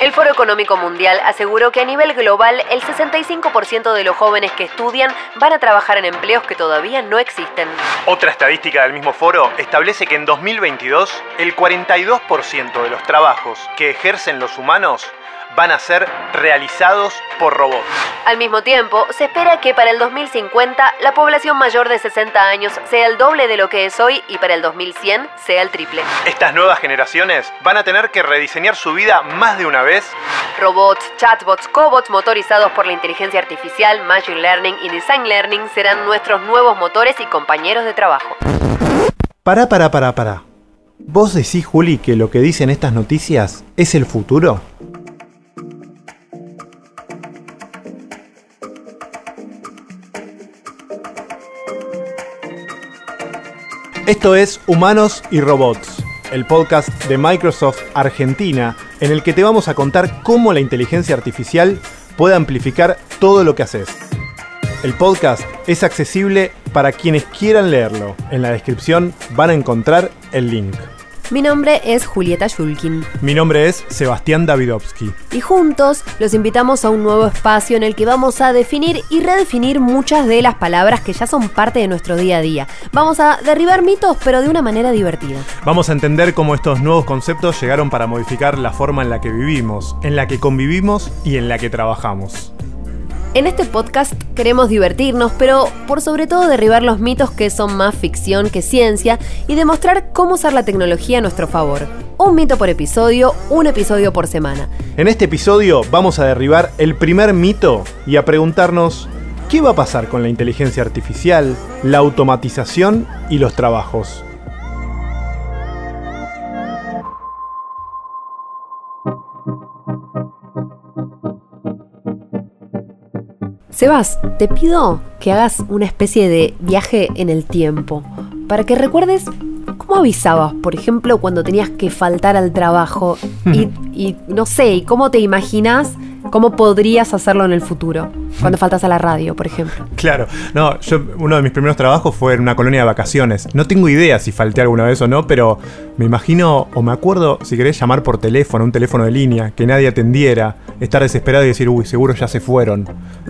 El Foro Económico Mundial aseguró que a nivel global el 65% de los jóvenes que estudian van a trabajar en empleos que todavía no existen. Otra estadística del mismo foro establece que en 2022 el 42% de los trabajos que ejercen los humanos van a ser realizados por robots. Al mismo tiempo, se espera que para el 2050 la población mayor de 60 años sea el doble de lo que es hoy y para el 2100 sea el triple. Estas nuevas generaciones van a tener que rediseñar su vida más de una vez. Robots, chatbots, cobots motorizados por la inteligencia artificial, machine learning y design learning serán nuestros nuevos motores y compañeros de trabajo. Para, para, para, para. ¿Vos decís, Juli, que lo que dicen estas noticias es el futuro? Esto es Humanos y Robots, el podcast de Microsoft Argentina, en el que te vamos a contar cómo la inteligencia artificial puede amplificar todo lo que haces. El podcast es accesible para quienes quieran leerlo. En la descripción van a encontrar el link. Mi nombre es Julieta Shulkin. Mi nombre es Sebastián Davidovsky. Y juntos los invitamos a un nuevo espacio en el que vamos a definir y redefinir muchas de las palabras que ya son parte de nuestro día a día. Vamos a derribar mitos, pero de una manera divertida. Vamos a entender cómo estos nuevos conceptos llegaron para modificar la forma en la que vivimos, en la que convivimos y en la que trabajamos. En este podcast queremos divertirnos, pero por sobre todo derribar los mitos que son más ficción que ciencia y demostrar cómo usar la tecnología a nuestro favor. Un mito por episodio, un episodio por semana. En este episodio vamos a derribar el primer mito y a preguntarnos qué va a pasar con la inteligencia artificial, la automatización y los trabajos. Sebas, te pido que hagas una especie de viaje en el tiempo para que recuerdes cómo avisabas, por ejemplo, cuando tenías que faltar al trabajo y, y no sé, y cómo te imaginas ¿Cómo podrías hacerlo en el futuro? Cuando faltas a la radio, por ejemplo. Claro, no, yo uno de mis primeros trabajos fue en una colonia de vacaciones. No tengo idea si falté alguna vez o no, pero me imagino o me acuerdo, si querés llamar por teléfono, un teléfono de línea, que nadie atendiera, estar desesperado y decir, uy, seguro ya se fueron.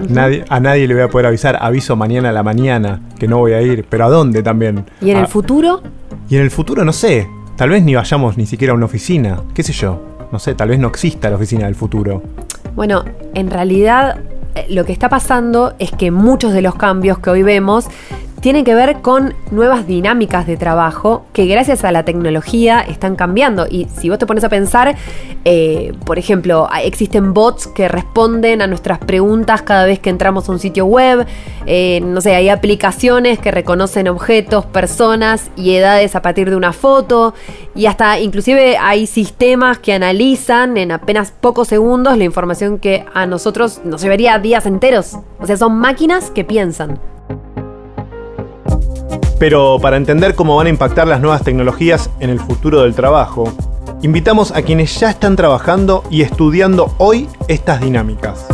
nadie, a nadie le voy a poder avisar, aviso mañana a la mañana que no voy a ir, pero ¿a dónde también? ¿Y en el futuro? Y en el futuro no sé, tal vez ni vayamos ni siquiera a una oficina, qué sé yo. No sé, tal vez no exista la oficina del futuro. Bueno, en realidad eh, lo que está pasando es que muchos de los cambios que hoy vemos tiene que ver con nuevas dinámicas de trabajo que gracias a la tecnología están cambiando. Y si vos te pones a pensar, eh, por ejemplo, existen bots que responden a nuestras preguntas cada vez que entramos a un sitio web. Eh, no sé, hay aplicaciones que reconocen objetos, personas y edades a partir de una foto. Y hasta inclusive hay sistemas que analizan en apenas pocos segundos la información que a nosotros nos llevaría días enteros. O sea, son máquinas que piensan. Pero para entender cómo van a impactar las nuevas tecnologías en el futuro del trabajo, invitamos a quienes ya están trabajando y estudiando hoy estas dinámicas.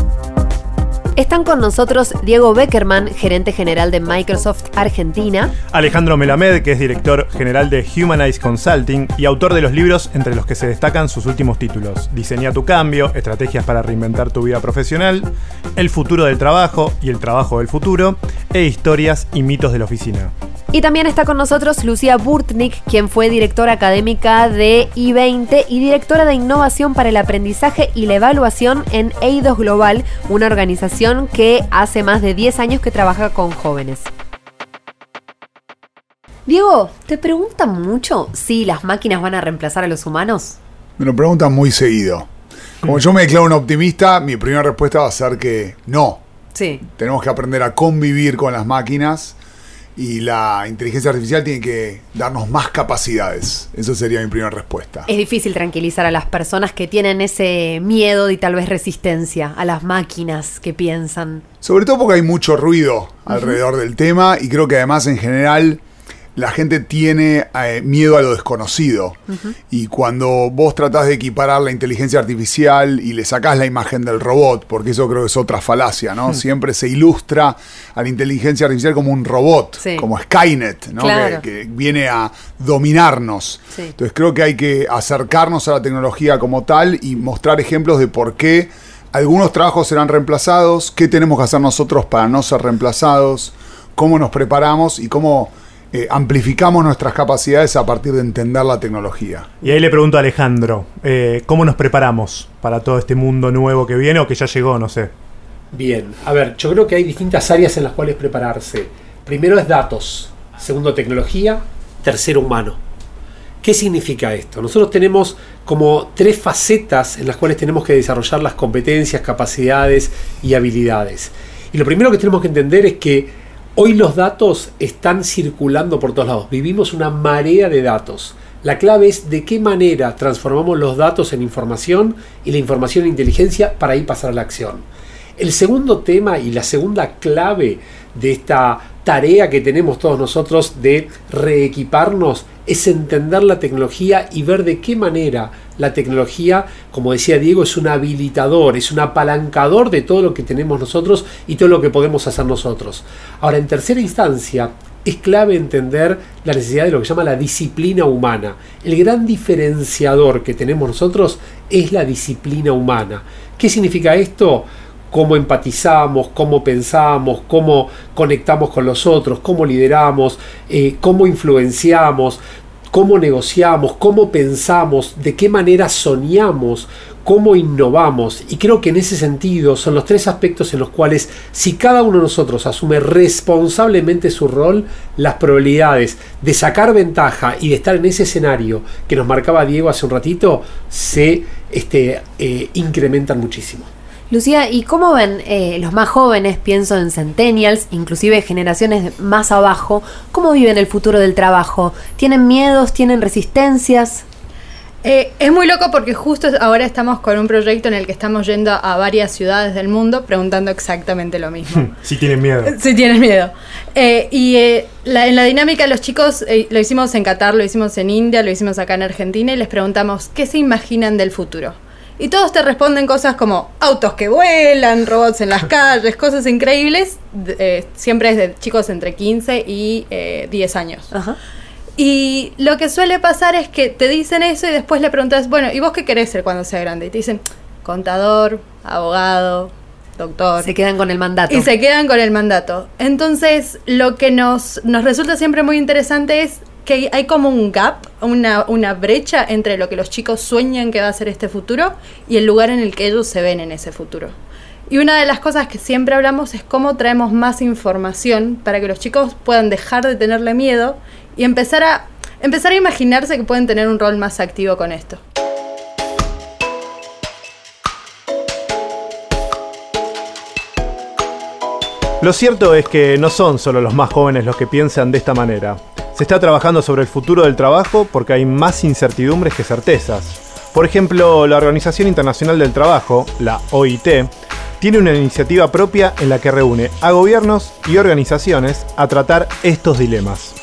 Están con nosotros Diego Beckerman, gerente general de Microsoft Argentina. Alejandro Melamed, que es director general de Humanize Consulting y autor de los libros entre los que se destacan sus últimos títulos. Diseña tu cambio, estrategias para reinventar tu vida profesional, el futuro del trabajo y el trabajo del futuro, e historias y mitos de la oficina. Y también está con nosotros Lucía Burtnik, quien fue directora académica de I20 y directora de innovación para el aprendizaje y la evaluación en EIDOS Global, una organización que hace más de 10 años que trabaja con jóvenes. Diego, ¿te preguntan mucho si las máquinas van a reemplazar a los humanos? Me lo preguntan muy seguido. Como yo me declaro un optimista, mi primera respuesta va a ser que no. Sí. Tenemos que aprender a convivir con las máquinas y la inteligencia artificial tiene que darnos más capacidades. Esa sería mi primera respuesta. Es difícil tranquilizar a las personas que tienen ese miedo y tal vez resistencia a las máquinas que piensan. Sobre todo porque hay mucho ruido alrededor del tema y creo que además en general la gente tiene eh, miedo a lo desconocido. Y cuando vos tratás de equiparar la inteligencia artificial y le sacás la imagen del robot, porque eso creo que es otra falacia, ¿no? Siempre se ilustra a la inteligencia artificial como un robot, Sí. como Skynet, ¿no? Claro. Que, que viene a dominarnos. Sí. Entonces creo que hay que acercarnos a la tecnología como tal y mostrar ejemplos de por qué algunos trabajos serán reemplazados, qué tenemos que hacer nosotros para no ser reemplazados, cómo nos preparamos y cómo eh, amplificamos nuestras capacidades a partir de entender la tecnología. Y ahí le pregunto a Alejandro, eh, ¿cómo nos preparamos para todo este mundo nuevo que viene o que ya llegó, no sé? Bien, a ver, yo creo que hay distintas áreas en las cuales prepararse. Primero es datos, segundo tecnología, tercero humano. ¿Qué significa esto? Nosotros tenemos como tres facetas en las cuales tenemos que desarrollar las competencias, capacidades y habilidades. Y lo primero que tenemos que entender es que hoy los datos están circulando por todos lados. Vivimos una marea de datos. La clave es de qué manera transformamos los datos en información y la información en inteligencia para ir pasar a la acción. El segundo tema y la segunda clave de esta tarea que tenemos todos nosotros de reequiparnos es entender la tecnología y ver de qué manera la tecnología, como decía Diego, es un habilitador, es un apalancador de todo lo que tenemos nosotros y todo lo que podemos hacer nosotros. Ahora, en tercera instancia, es clave entender la necesidad de lo que se llama la disciplina humana. El gran diferenciador que tenemos nosotros es la disciplina humana. ¿Qué significa esto? Cómo empatizamos, cómo pensamos, cómo conectamos con los otros, cómo lideramos, eh, cómo influenciamos, cómo negociamos, cómo pensamos, de qué manera soñamos, cómo innovamos. Y creo que en ese sentido son los tres aspectos en los cuales si cada uno de nosotros asume responsablemente su rol, las probabilidades de sacar ventaja y de estar en ese escenario que nos marcaba Diego hace un ratito se este, eh, incrementan muchísimo. Lucía, ¿y cómo ven eh, los más jóvenes, pienso en centennials, inclusive generaciones más abajo, cómo viven el futuro del trabajo? ¿Tienen miedos? ¿Tienen resistencias? Eh, es muy loco porque justo ahora estamos con un proyecto en el que estamos yendo a varias ciudades del mundo preguntando exactamente lo mismo. Si tienen miedo. Si tienes miedo. Eh, y eh, la- en la dinámica los chicos, eh, lo hicimos en Qatar, lo hicimos en India, lo hicimos acá en Argentina y les preguntamos qué se imaginan del futuro. Y todos te responden cosas como autos que vuelan, robots en las calles, cosas increíbles. eh, siempre es de chicos entre 15 y eh, 10 años. Ajá. Y lo que suele pasar es que te dicen eso y después le preguntas, bueno, ¿y vos qué querés ser cuando sea grande? Y te dicen, contador, abogado, doctor. Se quedan con el mandato. Y se quedan con el mandato. Entonces, lo que nos, nos resulta siempre muy interesante es que hay como un gap, una, brecha entre lo que los chicos sueñan que va a ser este futuro y el lugar en el que ellos se ven en ese futuro. Y una de las cosas que siempre hablamos es cómo traemos más información para que los chicos puedan dejar de tenerle miedo y empezar a, empezar a imaginarse que pueden tener un rol más activo con esto. Lo cierto es que no son solo los más jóvenes los que piensan de esta manera. Se está trabajando sobre el futuro del trabajo porque hay más incertidumbres que certezas. Por ejemplo, la Organización Internacional del Trabajo, la OIT, tiene una iniciativa propia en la que reúne a gobiernos y organizaciones a tratar estos dilemas.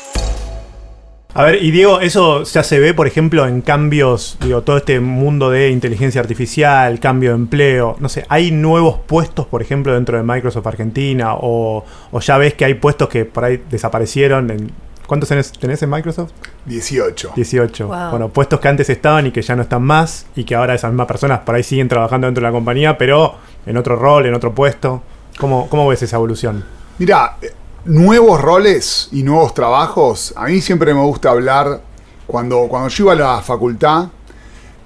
A ver, y Diego, eso ya se ve, por ejemplo, en cambios, digo, todo este mundo de inteligencia artificial, cambio de empleo, no sé, ¿hay nuevos puestos, por ejemplo, dentro de Microsoft Argentina? O, o ya ves que hay puestos que por ahí desaparecieron. En, ¿Cuántos tenés, tenés en Microsoft? 18. 18. Wow. Bueno, puestos que antes estaban y que ya no están más y que ahora esas mismas personas por ahí siguen trabajando dentro de la compañía, pero en otro rol, en otro puesto. ¿Cómo, cómo ves esa evolución? Mira, eh, nuevos roles y nuevos trabajos, a mí siempre me gusta hablar, cuando, cuando yo iba a la facultad,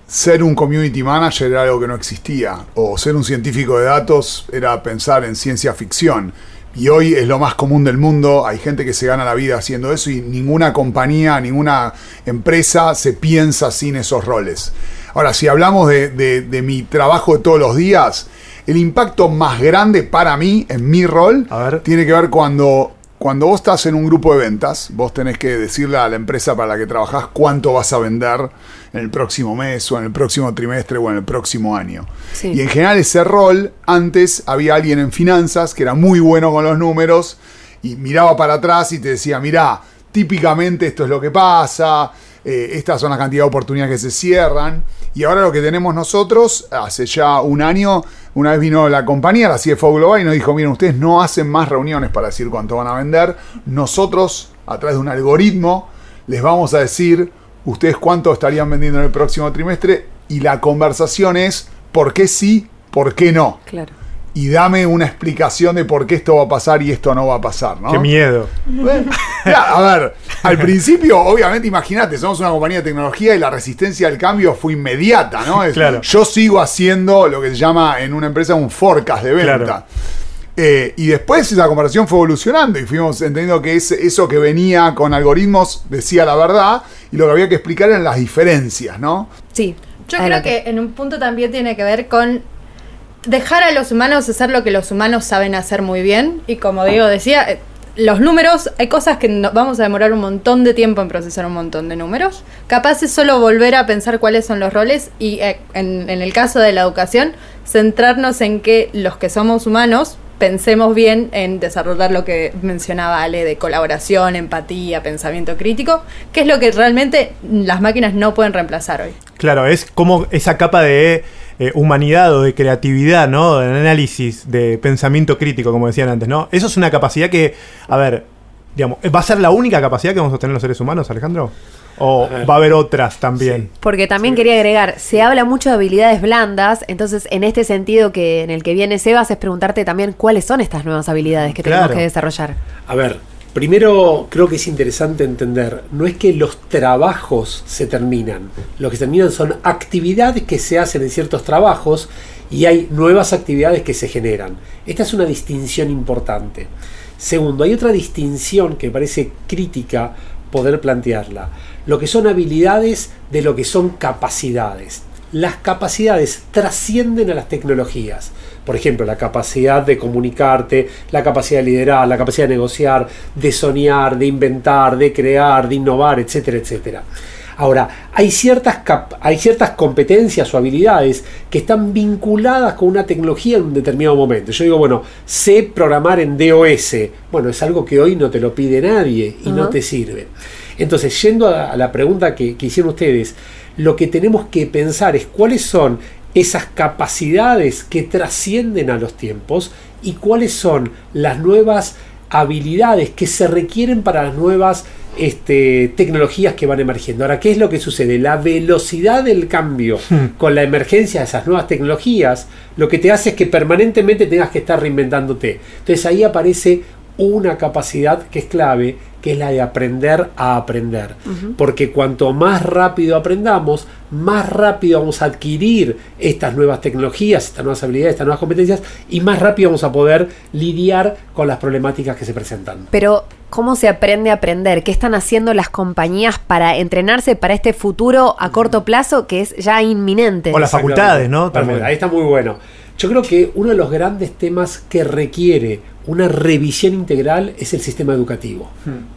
ser un community manager era algo que no existía, o ser un científico de datos era pensar en ciencia ficción. Y hoy es lo más común del mundo, hay gente que se gana la vida haciendo eso y ninguna compañía, ninguna empresa se piensa sin esos roles. Ahora, si hablamos de, de- de mi trabajo de todos los días, el impacto más grande para mí, en mi rol, tiene que ver cuando, cuando vos estás en un grupo de ventas, vos tenés que decirle a la empresa para la que trabajás cuánto vas a vender en el próximo mes o en el próximo trimestre o en el próximo año. Sí. Y en general ese rol, antes había alguien en finanzas que era muy bueno con los números y miraba para atrás y te decía, mirá, típicamente esto es lo que pasa, eh, estas son las cantidad de oportunidades que se cierran. Y ahora lo que tenemos nosotros, hace ya un año, una vez vino la compañía, la CFO Global, y nos dijo, miren, ustedes no hacen más reuniones para decir cuánto van a vender. Nosotros, a través de un algoritmo, les vamos a decir ustedes cuánto estarían vendiendo en el próximo trimestre. Y la conversación es, ¿por qué sí? ¿Por qué no? Claro. y dame una explicación de por qué esto va a pasar y esto no va a pasar, ¿no? Qué miedo. Bueno, ya, a ver, al principio, obviamente, imagínate, somos una compañía de tecnología y la resistencia al cambio fue inmediata, ¿no? Es- Claro. Yo sigo haciendo lo que se llama en una empresa un forecast de venta. Claro. Eh, y después esa conversación fue evolucionando y fuimos entendiendo que ese- eso que venía con algoritmos decía la verdad y lo que había que explicar eran las diferencias, ¿no? Sí. Yo adelante. creo que en un punto también tiene que ver con dejar a los humanos hacer lo que los humanos saben hacer muy bien. Y como Diego decía, eh, los números, hay cosas que no- vamos a demorar un montón de tiempo en procesar un montón de números. Capaz es solo volver a pensar cuáles son los roles y eh, en, en el caso de la educación, centrarnos en que los que somos humanos pensemos bien en desarrollar lo que mencionaba Ale de colaboración, empatía, pensamiento crítico, que es lo que realmente las máquinas no pueden reemplazar hoy. Claro, es como esa capa de eh, humanidad o de creatividad, ¿no? De análisis, de pensamiento crítico, como decían antes, ¿no? Eso es una capacidad que, a ver, digamos, ¿va a ser la única capacidad que vamos a tener los seres humanos, Alejandro? ¿O va a haber otras también? Porque también quería agregar, se habla mucho de habilidades blandas, entonces en este sentido que en el que viene Sebas es preguntarte también cuáles son estas nuevas habilidades que tenemos que desarrollar. A ver, primero creo que es interesante entender, no es que los trabajos se terminan, lo que se terminan son actividades que se hacen en ciertos trabajos y hay nuevas actividades que se generan. Esta es una distinción importante. Segundo, hay otra distinción que me parece crítica poder plantearla, lo que son habilidades de lo que son capacidades. Las capacidades trascienden a las tecnologías. Por ejemplo, la capacidad de comunicarte, la capacidad de liderar, la capacidad de negociar, de soñar, de inventar, de crear, de innovar, etcétera, etcétera. Ahora, hay ciertas, cap- hay ciertas competencias o habilidades que están vinculadas con una tecnología en un determinado momento. Yo digo, bueno, sé programar en DOS. Bueno, es algo que hoy no te lo pide nadie y no te sirve. Entonces, yendo a, a la pregunta que, que hicieron ustedes, lo que tenemos que pensar es cuáles son esas capacidades que trascienden a los tiempos y cuáles son las nuevas habilidades que se requieren para las nuevas este, tecnologías que van emergiendo. Ahora, ¿qué es lo que sucede? La velocidad del cambio con la emergencia de esas nuevas tecnologías, lo que te hace es que permanentemente tengas que estar reinventándote. Entonces ahí aparece una capacidad que es clave, que es la de aprender a aprender. Porque cuanto más rápido aprendamos, más rápido vamos a adquirir estas nuevas tecnologías, estas nuevas habilidades, estas nuevas competencias, y más rápido vamos a poder lidiar con las problemáticas que se presentan. Pero, ¿cómo se aprende a aprender? ¿Qué están haciendo las compañías para entrenarse para este futuro a corto plazo que es ya inminente? O las facultades, ¿no? También. Ahí está muy bueno. Yo creo que uno de los grandes temas que requiere una revisión integral es el sistema educativo.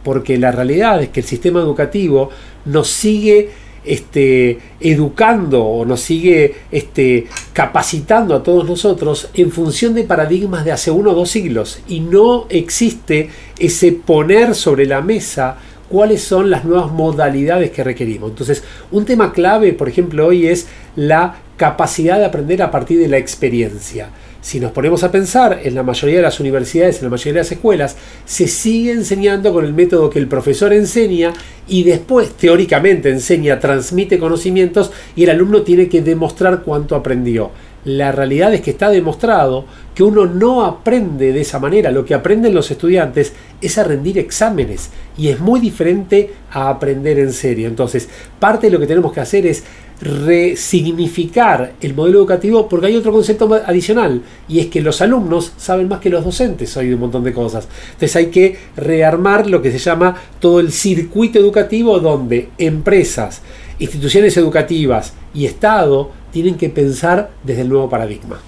Porque la realidad es que el sistema educativo nos sigue este, educando o nos sigue este, capacitando a todos nosotros en función de paradigmas de hace uno o dos siglos. Y no existe ese poner sobre la mesa cuáles son las nuevas modalidades que requerimos. Entonces, un tema clave, por ejemplo, hoy es la capacidad de aprender a partir de la experiencia. Si nos ponemos a pensar, en la mayoría de las universidades, en la mayoría de las escuelas, se sigue enseñando con el método que el profesor enseña y después, teóricamente, enseña, transmite conocimientos y el alumno tiene que demostrar cuánto aprendió. La realidad es que está demostrado que uno no aprende de esa manera. Lo que aprenden los estudiantes es a rendir exámenes y es muy diferente a aprender en serio. Entonces, parte de lo que tenemos que hacer es resignificar el modelo educativo porque hay otro concepto adicional y es que los alumnos saben más que los docentes hoy de un montón de cosas. Entonces hay que rearmar lo que se llama todo el circuito educativo donde empresas, instituciones educativas y Estado tienen que pensar desde el nuevo paradigma.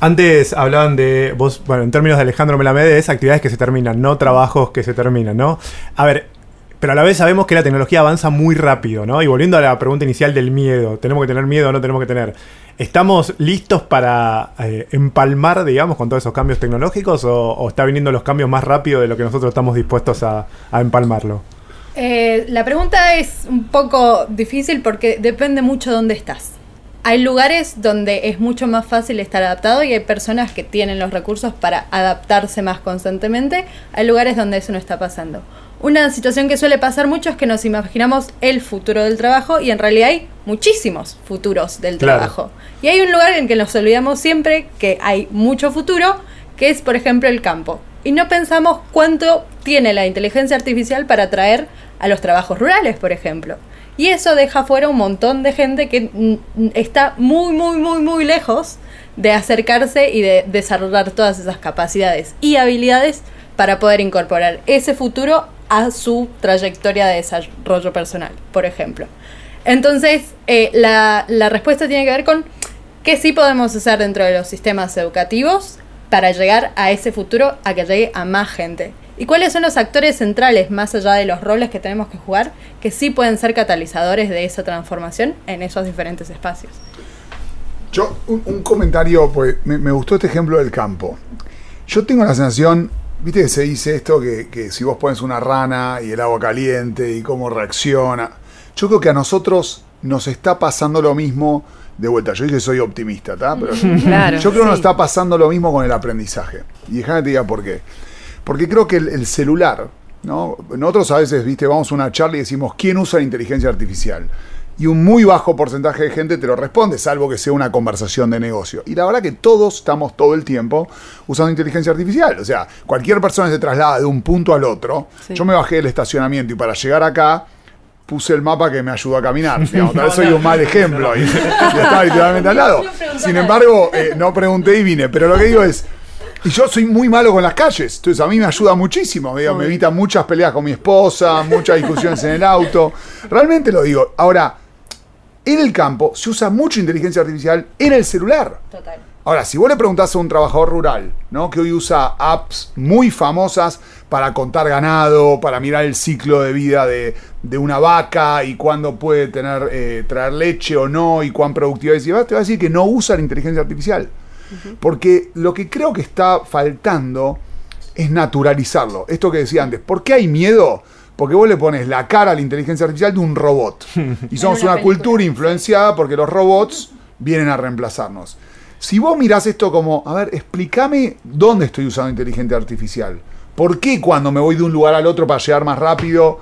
Antes hablaban de, vos, bueno, en términos de Alejandro Melamedes, actividades que se terminan, no trabajos que se terminan, ¿no? A ver, pero a la vez sabemos que la tecnología avanza muy rápido, ¿no? Y volviendo a la pregunta inicial del miedo, ¿tenemos que tener miedo o no tenemos que tener? ¿Estamos listos para eh, empalmar, digamos, con todos esos cambios tecnológicos o, o está viniendo los cambios más rápido de lo que nosotros estamos dispuestos a, a empalmarlo? Eh, la pregunta es un poco difícil porque depende mucho de dónde estás. Hay lugares donde es mucho más fácil estar adaptado y hay personas que tienen los recursos para adaptarse más constantemente. Hay lugares donde eso no está pasando. Una situación que suele pasar mucho es que nos imaginamos el futuro del trabajo y en realidad hay muchísimos futuros del Claro. trabajo. Y hay un lugar en que nos olvidamos siempre que hay mucho futuro, que es por ejemplo el campo. Y no pensamos cuánto tiene la inteligencia artificial para atraer a los trabajos rurales, por ejemplo. Y eso deja fuera un montón de gente que mm, está muy, muy, muy, muy lejos de acercarse y de desarrollar todas esas capacidades y habilidades para poder incorporar ese futuro a su trayectoria de desarrollo personal, por ejemplo. Entonces, eh, la, la respuesta tiene que ver con qué sí podemos hacer dentro de los sistemas educativos para llegar a ese futuro, a que llegue a más gente. ¿Y cuáles son los actores centrales, más allá de los roles que tenemos que jugar, que sí pueden ser catalizadores de esa transformación en esos diferentes espacios? Yo, un, un comentario, pues me, me gustó este ejemplo del campo. Yo tengo la sensación, viste que se dice esto, que, que si vos pones una rana y el agua caliente y cómo reacciona. Yo creo que a nosotros nos está pasando lo mismo. De vuelta, yo dije que soy optimista, ¿está? Pero Claro, yo creo que nos está pasando lo mismo con el aprendizaje. Y déjame que te diga por qué. Porque creo que el, el celular, ¿no? Nosotros a veces, viste, vamos a una charla y decimos, ¿quién usa la inteligencia artificial? Y un muy bajo porcentaje de gente te lo responde, salvo que sea una conversación de negocio. Y la verdad que todos estamos todo el tiempo usando inteligencia artificial. O sea, cualquier persona se traslada de un punto al otro. Sí. Yo me bajé del estacionamiento y para llegar acá puse el mapa que me ayudó a caminar. Digamos, tal vez soy un mal ejemplo y, y estaba literalmente al lado. Sin embargo, eh, no pregunté y vine. Pero lo que digo es, y yo soy muy malo con las calles, entonces a mí me ayuda muchísimo. digo, me evita muchas peleas con mi esposa, muchas discusiones en el auto. Realmente lo digo. Ahora, en el campo se usa mucha inteligencia artificial en el celular. Total. Ahora, si vos le preguntás a un trabajador rural, ¿no? Que hoy usa apps muy famosas para contar ganado, para mirar el ciclo de vida de, de una vaca y cuándo puede tener, eh, traer leche o no y cuán productiva es, y va- te va a decir que no usa la inteligencia artificial. Porque lo que creo que está faltando es naturalizarlo. Esto que decía antes, ¿por qué hay miedo? Porque vos le pones la cara a la inteligencia artificial de un robot. Y somos una una, cultura influenciada porque los robots vienen a reemplazarnos. Si vos mirás esto como, a ver, explícame dónde estoy usando inteligencia artificial. ¿Por qué cuando me voy de un lugar al otro para llegar más rápido,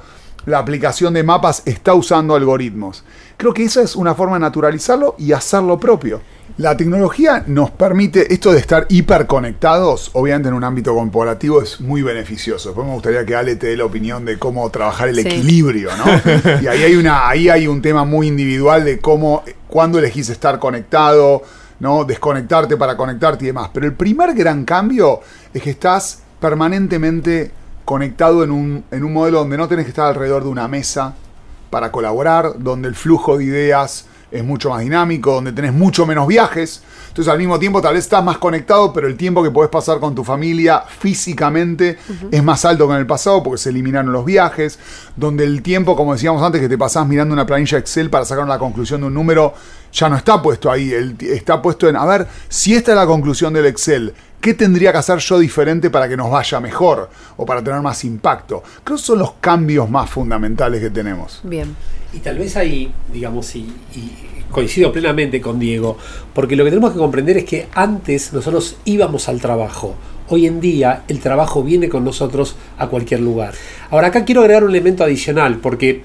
la aplicación de mapas está usando algoritmos? Creo que esa es una forma de naturalizarlo y hacerlo propio. La tecnología nos permite esto de estar hiperconectados, obviamente en un ámbito corporativo es muy beneficioso. Después me gustaría que Ale te dé la opinión de cómo trabajar el Sí. equilibrio, ¿no? Y ahí hay una, ahí hay un tema muy individual de cómo, cuándo elegís estar conectado, ¿no? Desconectarte para conectarte y demás. Pero el primer gran cambio es que estás permanentemente conectado en un, en un modelo donde no tenés que estar alrededor de una mesa para colaborar, donde el flujo de ideas es mucho más dinámico, donde tenés mucho menos viajes. Entonces al mismo tiempo tal vez estás más conectado, pero el tiempo que podés pasar con tu familia físicamente es más alto que en el pasado porque se eliminaron los viajes, donde el tiempo, como decíamos antes, que te pasás mirando una planilla Excel para sacar una conclusión de un número, ya no está puesto ahí, está puesto en, a ver, si esta es la conclusión del Excel, ¿qué tendría que hacer yo diferente para que nos vaya mejor o para tener más impacto? Creo que son los cambios más fundamentales que tenemos. Bien. Y tal vez ahí, digamos, y, y coincido plenamente con Diego, porque lo que tenemos que comprender es que antes nosotros íbamos al trabajo. Hoy en día el trabajo viene con nosotros a cualquier lugar. Ahora acá quiero agregar un elemento adicional, porque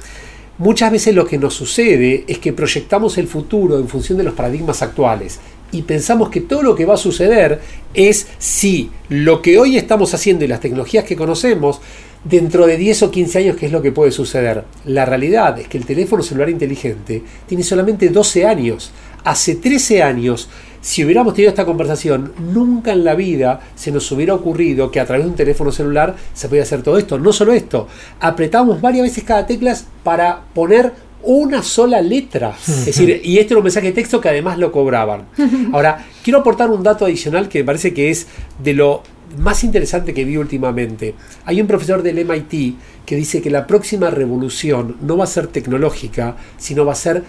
muchas veces lo que nos sucede es que proyectamos el futuro en función de los paradigmas actuales y pensamos que todo lo que va a suceder es si lo que hoy estamos haciendo y las tecnologías que conocemos dentro de 10 o 15 años qué es lo que puede suceder. La realidad es que el teléfono celular inteligente tiene solamente 12 años. Hace 13 años, si hubiéramos tenido esta conversación, nunca en la vida se nos hubiera ocurrido que a través de un teléfono celular se podía hacer todo esto. No solo esto, apretamos varias veces cada tecla para poner una sola letra. Es decir, y este era un mensaje de texto que además lo cobraban. Ahora, quiero aportar un dato adicional que me parece que es de lo más interesante que vi últimamente. Hay un profesor del MIT que dice que la próxima revolución no va a ser tecnológica, sino va a ser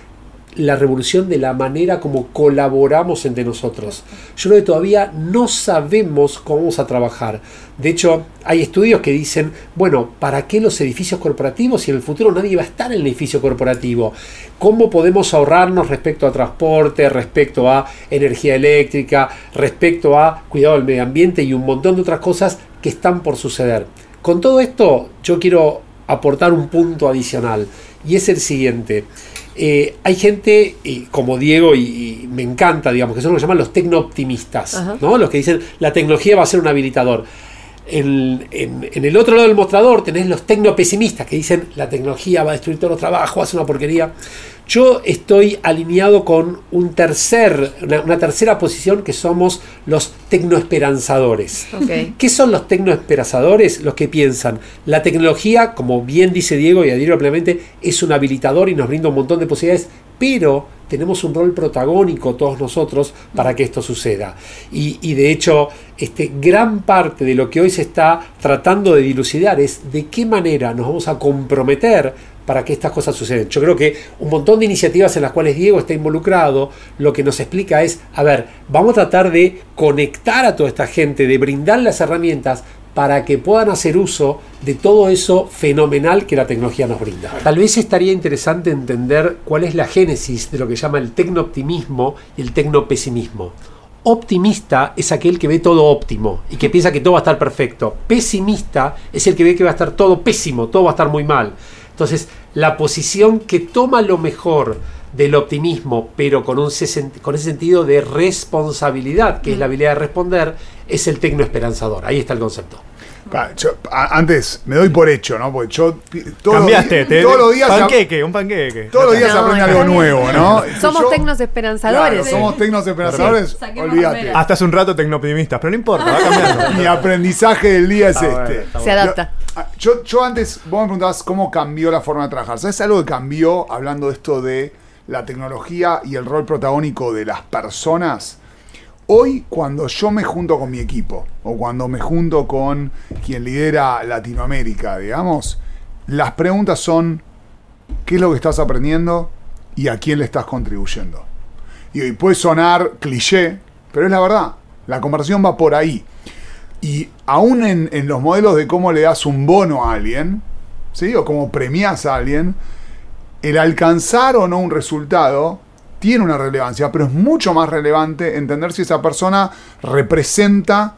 la revolución de la manera como colaboramos entre nosotros. Yo creo que todavía no sabemos cómo vamos a trabajar. De hecho, hay estudios que dicen, bueno, ¿para qué los edificios corporativos si en el futuro nadie va a estar en el edificio corporativo? ¿Cómo podemos ahorrarnos respecto a transporte, respecto a energía eléctrica, respecto a cuidado del medio ambiente y un montón de otras cosas que están por suceder? Con todo esto, yo quiero aportar un punto adicional y es el siguiente. Eh, hay gente como Diego y, me encanta, digamos, que son lo que llaman los tecno-optimistas, ¿no? Los que dicen la tecnología va a ser un habilitador. En, en, el otro lado del mostrador tenés los tecno-pesimistas que dicen la tecnología va a destruir todos los trabajos, ser una porquería. Yo estoy alineado con un tercer, una, tercera posición que somos los tecnoesperanzadores. ¿Qué son los tecnoesperanzadores? Los que piensan, la tecnología, como bien dice Diego y adhiero plenamente, es un habilitador y nos brinda un montón de posibilidades, pero tenemos un rol protagónico todos nosotros para que esto suceda. Y, de hecho, este, gran parte de lo que hoy se está tratando de dilucidar es de qué manera nos vamos a comprometer para que estas cosas sucedan. Yo creo que un montón de iniciativas en las cuales Diego está involucrado, lo que nos explica es, a ver, vamos a tratar de conectar a toda esta gente, de brindar las herramientas para que puedan hacer uso de todo eso fenomenal que la tecnología nos brinda. Tal vez estaría interesante entender cuál es la génesis de lo que llama el tecnooptimismo y el tecnopesimismo. Optimista es aquel que ve todo óptimo y que piensa que todo va a estar perfecto. Pesimista es el que ve que va a estar todo pésimo, todo va a estar muy mal. Entonces, la posición que toma lo mejor del optimismo, pero con, un, con ese sentido de responsabilidad, que es la habilidad de responder, es el tecno esperanzador. Ahí está el concepto. antes me doy por hecho, ¿no? Porque yo cambiaste, todos los días panqueque, un panqueque. Todos los días se aprende algo nuevo, ¿no? Somos tecnos esperanzadores. somos tecnos esperanzadores. olvídate. Hasta hace un rato tecnooptimistas, pero no importa, va cambiando. Mi aprendizaje del día es este. se adapta. Yo, yo, antes, vos me preguntabas cómo cambió la forma de trabajar. ¿Sabes algo que cambió hablando de esto de la tecnología y el rol protagónico de las personas? Hoy, cuando yo me junto con mi equipo, o cuando me junto con quien lidera Latinoamérica, digamos, las preguntas son, ¿qué es lo que estás aprendiendo y a quién le estás contribuyendo? Y hoy puede sonar cliché, pero es la verdad. La conversación va por ahí. Y aún en, los modelos de cómo le das un bono a alguien, ¿sí? o cómo premias a alguien, el alcanzar o no un resultado tiene una relevancia, pero es mucho más relevante entender si esa persona representa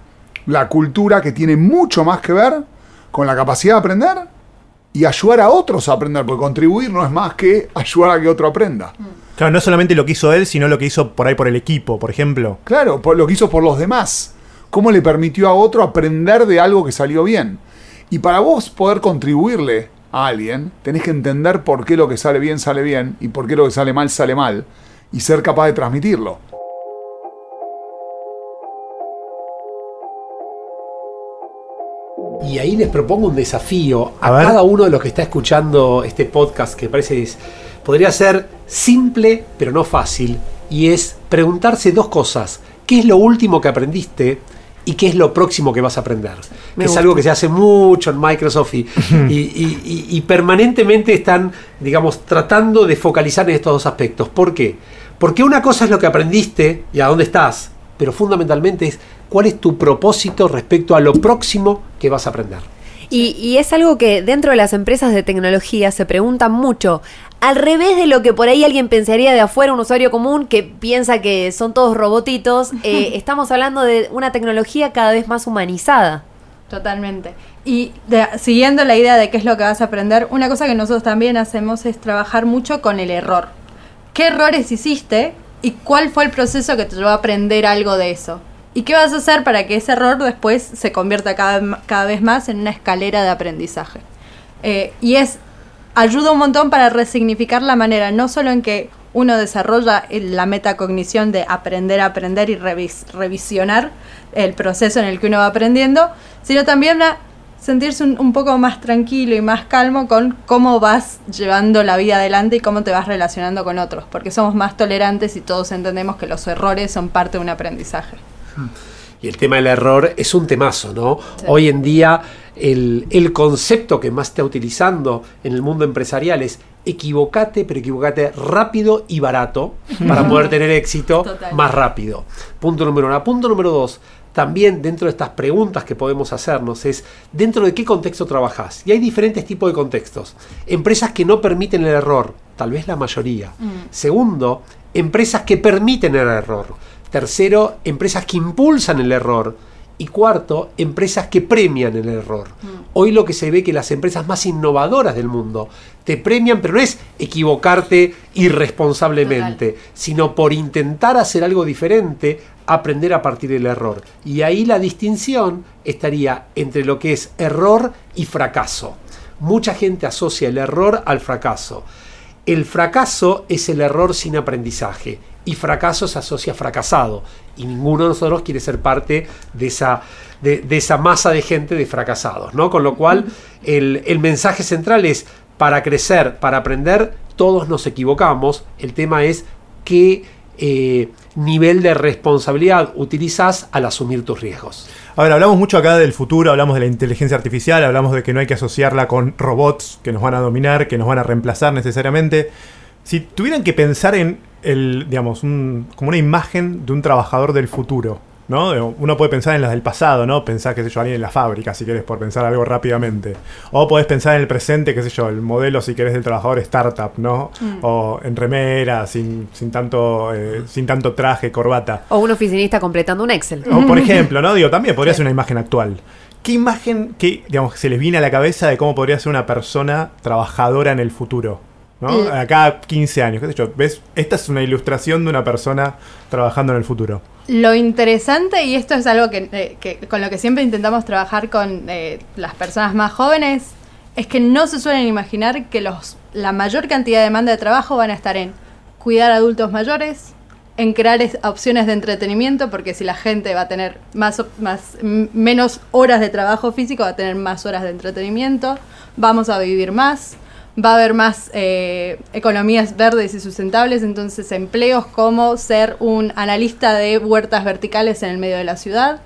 la cultura que tiene mucho más que ver con la capacidad de aprender y ayudar a otros a aprender, porque contribuir no es más que ayudar a que otro aprenda. Claro, no solamente lo que hizo él, sino lo que hizo por ahí por el equipo, por ejemplo. Claro, por lo que hizo por los demás cómo le permitió a otro aprender de algo que salió bien. Y para vos poder contribuirle a alguien, tenés que entender por qué lo que sale bien sale bien y por qué lo que sale mal sale mal y ser capaz de transmitirlo. Y ahí les propongo un desafío a, cada uno de los que está escuchando este podcast que parece podría ser simple pero no fácil y es preguntarse dos cosas. ¿Qué es lo último que aprendiste? Y qué es lo próximo que vas a aprender. es algo que se hace mucho en Microsoft y, permanentemente están, digamos, tratando de focalizar en estos dos aspectos. ¿Por qué? Porque una cosa es lo que aprendiste y a dónde estás, pero fundamentalmente es cuál es tu propósito respecto a lo próximo que vas a aprender. Y, es algo que dentro de las empresas de tecnología se preguntan mucho. Al revés de lo que por ahí alguien pensaría de afuera, un usuario común que piensa que son todos robotitos, eh, estamos hablando de una tecnología cada vez más humanizada. Totalmente. Y siguiendo la idea de qué es lo que vas a aprender, una cosa que nosotros también hacemos es trabajar mucho con el error. ¿Qué errores hiciste y cuál fue el proceso que te llevó a aprender algo de eso? ¿Y qué vas a hacer para que ese error después se convierta cada, cada vez más en una escalera de aprendizaje? Eh, y es, ayuda un montón para resignificar la manera, no solo en que uno desarrolla la metacognición de aprender a aprender y revisionar el proceso en el que uno va aprendiendo, sino también a sentirse un, poco más tranquilo y más calmo con cómo vas llevando la vida adelante y cómo te vas relacionando con otros, porque somos más tolerantes y todos entendemos que los errores son parte de un aprendizaje. Y el tema del error es un temazo, ¿no? Hoy en día el, el concepto que más está utilizando en el mundo empresarial es equivocate, pero equivocate rápido y barato para poder tener éxito Total. más rápido. Punto número uno. Punto número dos. También dentro de estas preguntas que podemos hacernos es dentro de qué contexto trabajas. Y hay diferentes tipos de contextos. Empresas que no permiten el error, tal vez la mayoría. Segundo, empresas que permiten el error. Tercero, empresas que impulsan el error. Y cuarto, empresas que premian el error. Hoy lo que se ve que las empresas más innovadoras del mundo te premian, pero no es equivocarte irresponsablemente, sino por intentar hacer algo diferente, aprender a partir del error. Y ahí la distinción estaría entre lo que es error y fracaso. Mucha gente asocia el error al fracaso. El fracaso es el error sin aprendizaje y fracaso se asocia a fracasado. Y ninguno de nosotros quiere ser parte de esa, de, de esa masa de gente de fracasados. ¿no? Con lo cual, el, el mensaje central es, para crecer, para aprender, todos nos equivocamos. El tema es qué eh, nivel de responsabilidad utilizas al asumir tus riesgos. A ver, hablamos mucho acá del futuro, hablamos de la inteligencia artificial, hablamos de que no hay que asociarla con robots que nos van a dominar, que nos van a reemplazar necesariamente. Si tuvieran que pensar en el, digamos, un- como una imagen de un trabajador del futuro, ¿no? Uno puede pensar en las del pasado, ¿no? Pensar, qué sé yo, alguien en la fábrica, si querés, por pensar algo rápidamente. O podés pensar en el presente, qué sé yo, el modelo, si querés, del trabajador startup, ¿no? O en remera, sin, sin, tanto, eh, sin tanto traje, corbata. O un oficinista completando un Excel. O, por ejemplo, ¿no? Digo, también podría ser una imagen actual. ¿Qué imagen que, digamos, se les viene a la cabeza de cómo podría ser una persona trabajadora en el futuro? ¿No? Eh. Acá 15 años, qué sé yo. ¿Ves? Esta es una ilustración de una persona trabajando en el futuro. Lo interesante, y esto es algo que, eh, que- con lo que siempre intentamos trabajar con eh, las personas más jóvenes, es que no se suelen imaginar que los, la mayor cantidad de demanda de trabajo van a estar en cuidar a adultos mayores, en crear es- opciones de entretenimiento, porque si la gente va a tener más, más, menos horas de trabajo físico, va a tener más horas de entretenimiento, vamos a vivir más, va a haber más eh, economías verdes y sustentables, entonces empleos como ser un analista de huertas verticales en el medio de la ciudad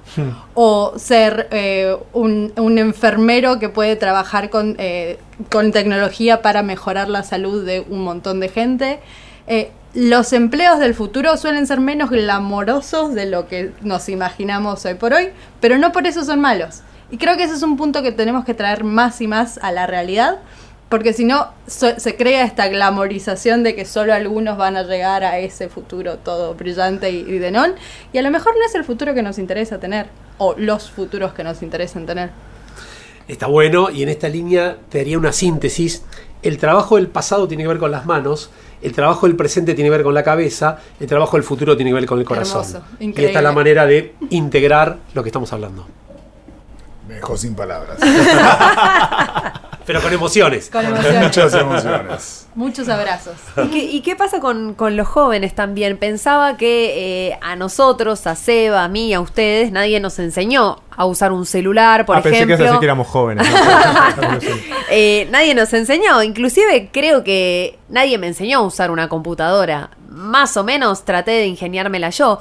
o ser eh, un, un enfermero que puede trabajar con, eh, con tecnología para mejorar la salud de un montón de gente. Eh, los empleos del futuro suelen ser menos glamorosos de lo que nos imaginamos hoy por hoy, pero no por eso son malos. Y creo que ese es un punto que tenemos que traer más y más a la realidad, porque si no so- se crea esta glamorización de que solo algunos van a llegar a ese futuro todo brillante y, y de non, y a lo mejor no es el futuro que nos interesa tener, o los futuros que nos interesan tener. Está bueno y en esta línea te haría una síntesis. El trabajo del pasado tiene que ver con las manos, el trabajo del presente tiene que ver con la cabeza, el trabajo del futuro tiene que ver con el corazón. Hermoso, y esta es la manera de integrar lo que estamos hablando. Me dejó sin palabras. Pero con emociones. Con emociones. Muchas emociones. Muchos abrazos. ¿Y qué, y qué pasa con, con los jóvenes también? Pensaba que eh, a nosotros, a Seba, a mí, a ustedes, nadie nos enseñó a usar un celular, por ah, pensé que ejemplo. ibas a decir que éramos jóvenes. ¿no? Eh, nadie nos enseñó, inclusive creo que nadie me enseñó a usar una computadora. Más o menos traté de ingeniármela yo.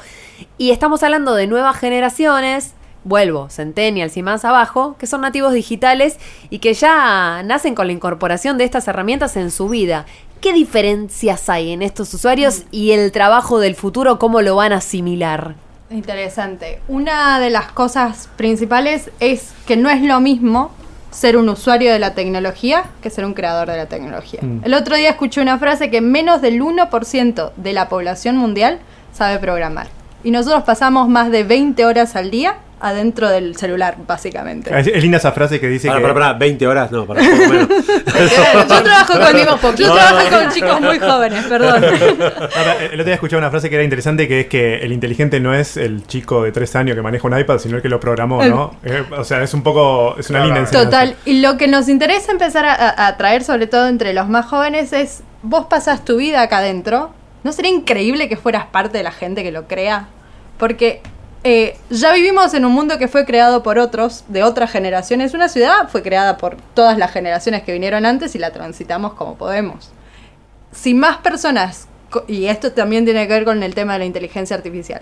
Y estamos hablando de nuevas generaciones, vuelvo, centennials y más abajo, que son nativos digitales y que ya nacen con la incorporación de estas herramientas en su vida. ¿Qué diferencias hay en estos usuarios y el trabajo del futuro, cómo lo van a asimilar? Interesante. Una de las cosas principales es que no es lo mismo ser un usuario de la tecnología que ser un creador de la tecnología. Mm. El otro día escuché una frase que menos del 1% de la población mundial sabe programar. Y nosotros pasamos más de 20 horas al día adentro del celular, básicamente. Es, es linda esa frase que dice Para, que... para, para, 20 horas, no, para, por lo menos. Yo trabajo con, yo trabajo con chicos muy jóvenes, perdón. Ahora, el otro día escuché una frase que era interesante que es que el inteligente no es el chico de tres años que maneja un iPad, sino el que lo programó, ¿no? Eh, o sea, es un poco... Es una Claro. linda enseñanza. Total, y lo que nos interesa empezar a, a- a traer, sobre todo entre los más jóvenes, es vos pasás tu vida acá adentro. ¿No sería increíble que fueras parte de la gente que lo crea? Porque eh, ya vivimos en un mundo que fue creado por otros, de otras generaciones. Una ciudad fue creada por todas las generaciones que vinieron antes y la transitamos como podemos. Si más personas, y esto también tiene que ver con el tema de la inteligencia artificial,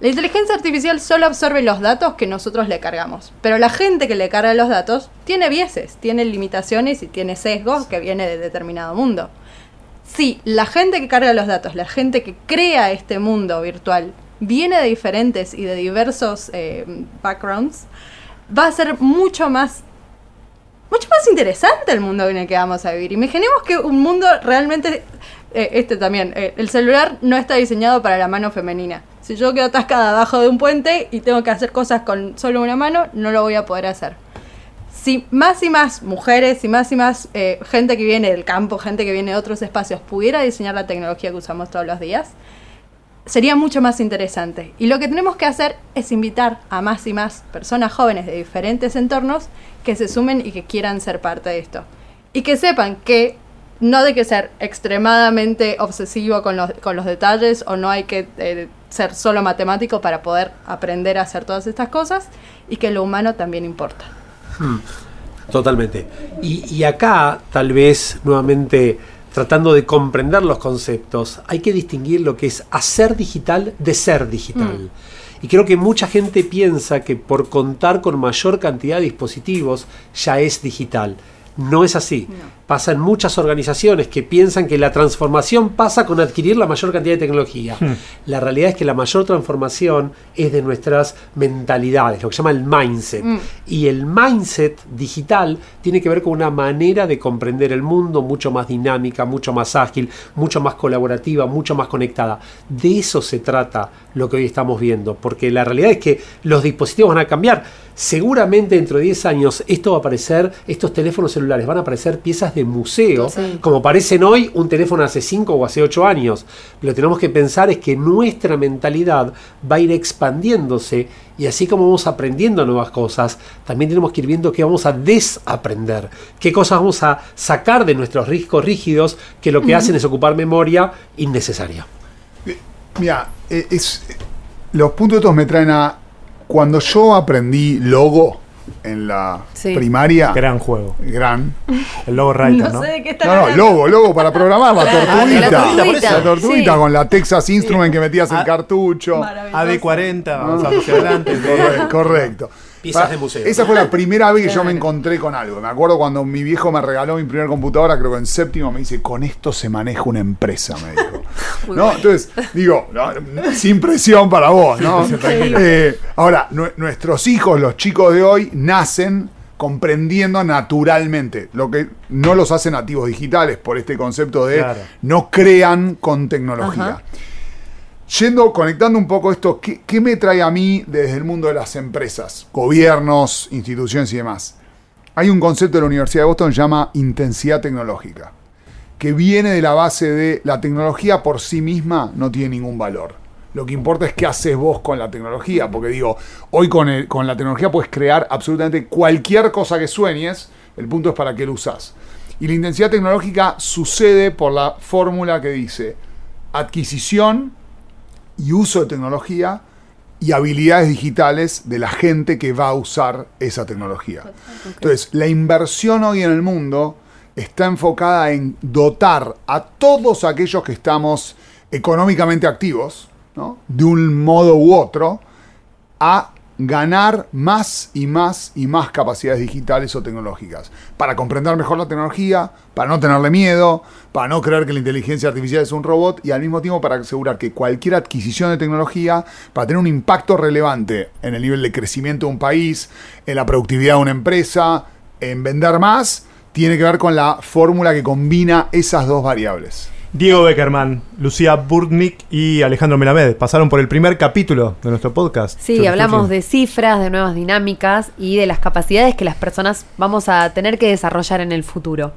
La inteligencia artificial solo absorbe los datos que nosotros le cargamos, pero la gente que le carga los datos tiene biases, tiene limitaciones y tiene sesgos que viene de determinado mundo. Si la gente que carga los datos, la gente que crea este mundo virtual, viene de diferentes y de diversos eh, backgrounds, va a ser mucho más mucho más interesante el mundo en el que vamos a vivir. Imaginemos que un mundo realmente, eh, este también, eh, el celular no está diseñado para la mano femenina. Si yo quedo atascada abajo de un puente y tengo que hacer cosas con solo una mano, no lo voy a poder hacer. Si más y más mujeres y más y más eh, gente que viene del campo, gente que viene de otros espacios, pudiera diseñar la tecnología que usamos todos los días, sería mucho más interesante. Y lo que tenemos que hacer es invitar a más y más personas jóvenes de diferentes entornos que se sumen y que quieran ser parte de esto. Y que sepan que no hay que ser extremadamente obsesivo con los, con los detalles o no hay que eh, ser solo matemático para poder aprender a hacer todas estas cosas y que lo humano también importa. Totalmente. Y, y acá, tal vez, nuevamente, tratando de comprender los conceptos, hay que distinguir lo que es hacer digital de ser digital. Y creo que mucha gente piensa que por contar con mayor cantidad de dispositivos ya es digital. No es así. Pasa en muchas organizaciones que piensan que la transformación pasa con adquirir la mayor cantidad de tecnología. La realidad es que la mayor transformación es de nuestras mentalidades, lo que se llama el mindset. Mm. Y el mindset digital tiene que ver con una manera de comprender el mundo mucho más dinámica, mucho más ágil, mucho más colaborativa, mucho más conectada. De eso se trata lo que hoy estamos viendo, porque la realidad es que los dispositivos van a cambiar. Seguramente dentro de 10 años esto va a aparecer, estos teléfonos celulares van a aparecer piezas de museo, Sí. como parecen hoy un teléfono hace 5 o hace 8 años. Lo que tenemos que pensar es que nuestra mentalidad va a ir expandiéndose y así como vamos aprendiendo nuevas cosas, también tenemos que ir viendo qué vamos a desaprender, qué cosas vamos a sacar de nuestros riscos rígidos que lo que hacen es ocupar memoria innecesaria. Mira, eh, es, eh, los puntos estos me traen a. Cuando yo aprendí logo en la Sí. primaria, Gran juego. gran. El logo Writer, ¿no? No sé de qué están No, no, logo, logo para programar, la Ah, tortuguita. la tortuguita. La tortuguita Sí. con la Texas Instrument que metías el Ah. cartucho. Maravilloso. AD40, vamos hacia adelante. Correcto, correcto. Piezas de museo. Esa fue la primera vez que yo me encontré con algo. Me acuerdo cuando mi viejo me regaló mi primera computadora, creo que en séptimo, me dice, con esto se maneja una empresa, me dijo. ¿No? Entonces, digo, no, sin presión para vos, ¿no? Eh, ahora, nue- nuestros hijos, los chicos de hoy, nacen comprendiendo naturalmente, lo que no los hace nativos digitales por este concepto de Claro. no crean con tecnología. Ajá. Yendo, conectando un poco esto, ¿qué, qué me trae a mí desde el mundo de las empresas, gobiernos, instituciones y demás? Hay un concepto de la Universidad de Boston que se llama intensidad tecnológica, que viene de la base de la tecnología por sí misma no tiene ningún valor. Lo que importa es qué haces vos con la tecnología, porque digo, hoy con, el- con la tecnología puedes crear absolutamente cualquier cosa que sueñes, el punto es para qué lo usás. Y la intensidad tecnológica sucede por la fórmula que dice adquisición, y uso de tecnología y habilidades digitales de la gente que va a usar esa tecnología. Entonces, la inversión hoy en el mundo está enfocada en dotar a todos aquellos que estamos económicamente activos, ¿no? de un modo u otro, a ganar más y más y más capacidades digitales o tecnológicas, para comprender mejor la tecnología, para no tenerle miedo, para no creer que la inteligencia artificial es un robot y al mismo tiempo para asegurar que cualquier adquisición de tecnología, para tener un impacto relevante en el nivel de crecimiento de un país, en la productividad de una empresa, en vender más, tiene que ver con la fórmula que combina esas dos variables. Diego Beckerman, Lucía Burtnik y Alejandro Melamed pasaron por el primer capítulo de nuestro podcast. Sí, hablamos de cifras, de nuevas dinámicas y de las capacidades que las personas vamos a tener que desarrollar en el futuro.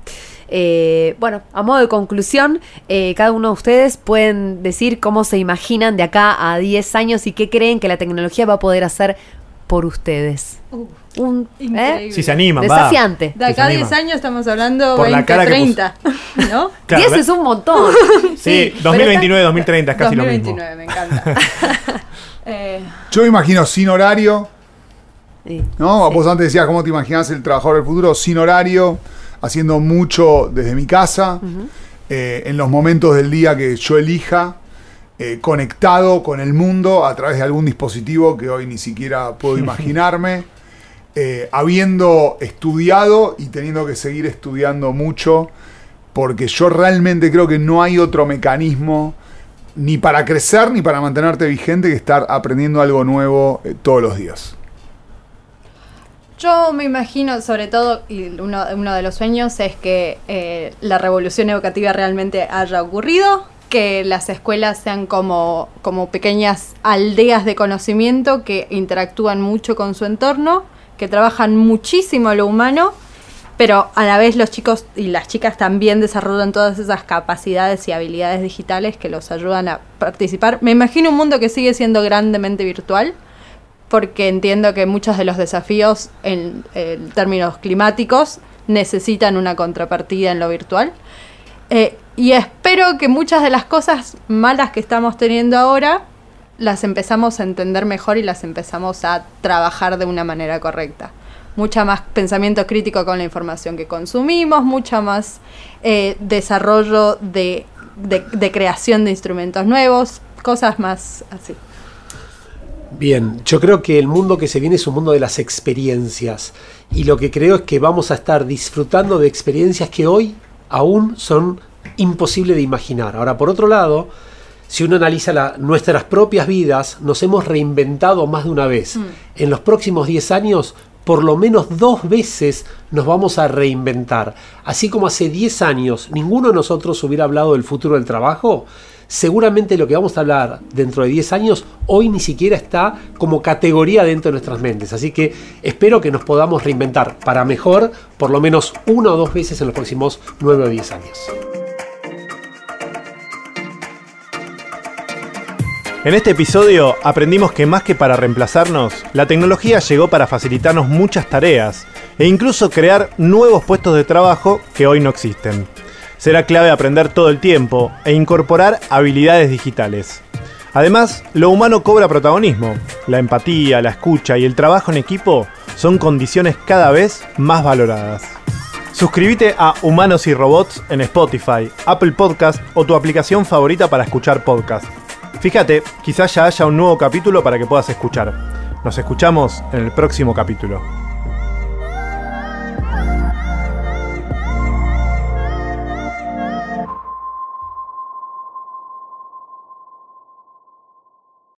Eh, bueno, a modo de conclusión, eh, cada uno de ustedes pueden decir cómo se imaginan de acá a 10 años y qué creen que la tecnología va a poder hacer por ustedes. Uh, Un. ¿eh? Si se animan, va. desafiante. De Sí, acá a se 10 anima. años estamos hablando Por la 20, cara que 30. ¿No? Claro, 10 ve- es un montón. Sí, pero 2029, 2030 es casi lo mismo. 2029, me encanta. Eh, Yo me imagino sin horario, Sí. ¿No? Sí. Vos antes decías cómo te imaginás el trabajador del futuro sin horario, haciendo mucho desde mi casa, eh, en los momentos del día que yo elija, eh, conectado con el mundo a través de algún dispositivo que hoy ni siquiera puedo imaginarme, eh, habiendo estudiado y teniendo que seguir estudiando mucho, porque yo realmente creo que no hay otro mecanismo ni para crecer ni para mantenerte vigente que estar aprendiendo algo nuevo eh, todos los días. Yo me imagino, sobre todo, y uno, uno de los sueños es que eh, la revolución educativa realmente haya ocurrido, que las escuelas sean como, como pequeñas aldeas de conocimiento que interactúan mucho con su entorno, que trabajan muchísimo lo humano, pero a la vez los chicos y las chicas también desarrollan todas esas capacidades y habilidades digitales que los ayudan a participar. Me imagino un mundo que sigue siendo grandemente virtual porque entiendo que muchos de los desafíos en, términos climáticos necesitan una contrapartida en lo virtual. Eh, y espero que muchas de las cosas malas que estamos teniendo ahora las empezamos a entender mejor y las empezamos a trabajar de una manera correcta. Mucha más pensamiento crítico con la información que consumimos, mucha más eh, desarrollo de, de, de creación de instrumentos nuevos, cosas más así. Bien, yo creo que el mundo que se viene es un mundo de las experiencias y lo que creo es que vamos a estar disfrutando de experiencias que hoy aún son imposibles de imaginar. Ahora, por otro lado, si uno analiza la- nuestras propias vidas, nos hemos reinventado más de una vez. En los próximos 10 años, por lo menos dos veces nos vamos a reinventar. Así como hace 10 años ninguno de nosotros hubiera hablado del futuro del trabajo, seguramente lo que vamos a hablar dentro de 10 años hoy ni siquiera está como categoría dentro de nuestras mentes. Así que espero que nos podamos reinventar para mejor por lo menos una o dos veces en los próximos 9 o 10 años. En este episodio aprendimos que más que para reemplazarnos, la tecnología llegó para facilitarnos muchas tareas e incluso crear nuevos puestos de trabajo que hoy no existen. Será clave aprender todo el tiempo e incorporar habilidades digitales. Además, lo humano cobra protagonismo. La empatía, la escucha y el trabajo en equipo son condiciones cada vez más valoradas. Suscríbete a Humanos y Robots en Spotify, Apple Podcast o tu aplicación favorita para escuchar podcast. Fíjate, quizás ya haya un nuevo capítulo para que puedas escuchar. Nos escuchamos en el próximo capítulo.